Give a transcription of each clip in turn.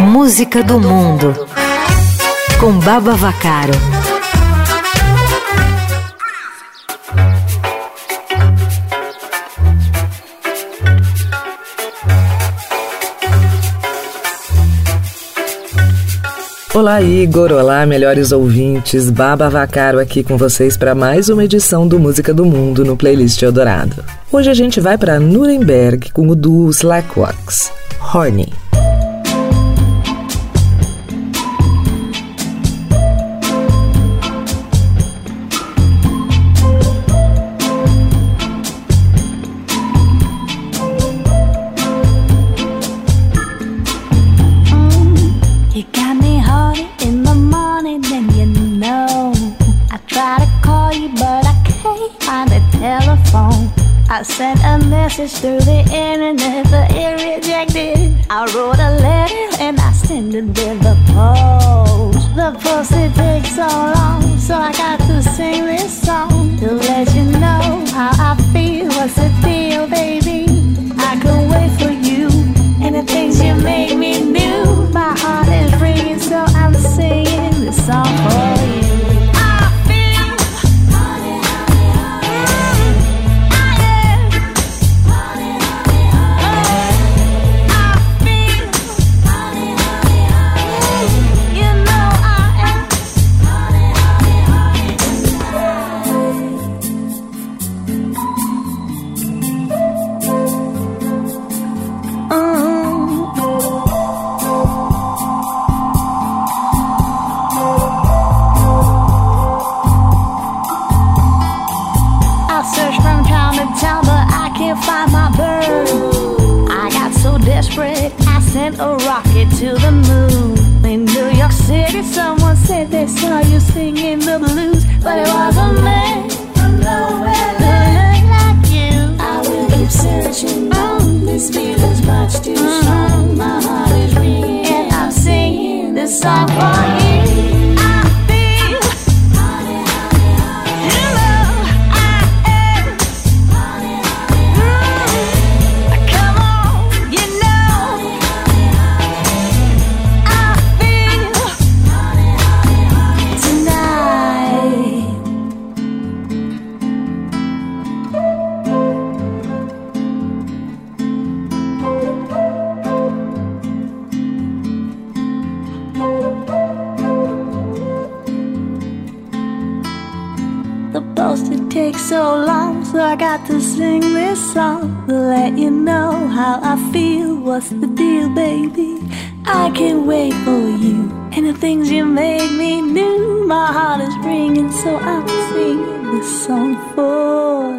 Música do Mundo com Baba Vacaro. Olá, Igor. Olá, melhores ouvintes. Baba Vacaro aqui com vocês para mais uma edição do Música do Mundo no Playlist Eldorado. Hoje a gente vai para Nuremberg com o duo Slackwalks, Horny. I sent a message through the internet, but it rejected. I wrote a letter and I sent it with the post. The post it takes so long, so I got to sing this song to let a rocket to the moon. In New York City, someone said they saw you singing the blues, but it was a I got to sing this song to let you know how I feel. What's the deal, baby? I can't wait for you and the things you make me do. My heart is ringing, so I'm singing this song for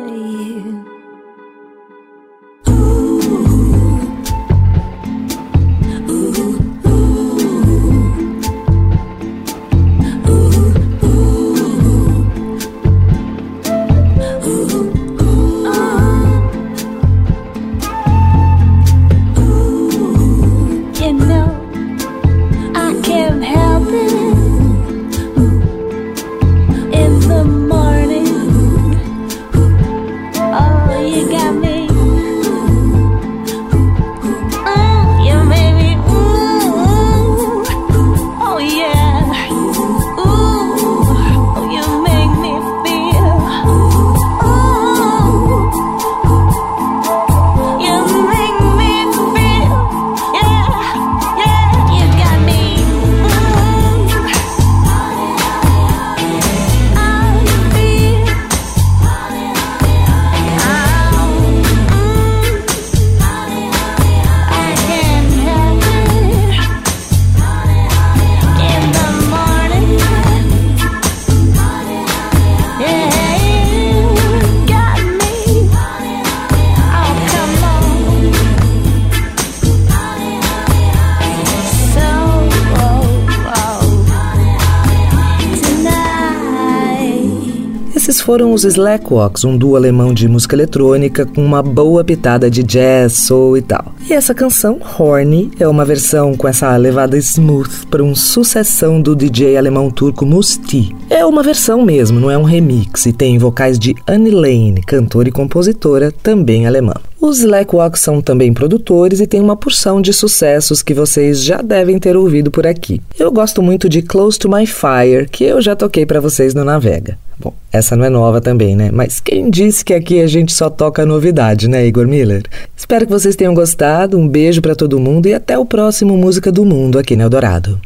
foram os Slackwalks, um duo alemão de música eletrônica com uma boa pitada de jazz, soul e tal. E essa canção, Horny, é uma versão com essa levada smooth para uma sucessão do DJ alemão turco Musti. É uma versão mesmo, não é um remix, e tem vocais de Annie Lane, cantora e compositora, também alemã. Os Slackwalks são também produtores e têm uma porção de sucessos que vocês já devem ter ouvido por aqui. Eu gosto muito de Close to My Fire, que eu já toquei para vocês no Navega. Bom, essa não é nova também, né? Mas quem disse que aqui a gente só toca novidade, né, Igor Miller? Espero que vocês tenham gostado. Um beijo para todo mundo e até o próximo Música do Mundo aqui no Eldorado.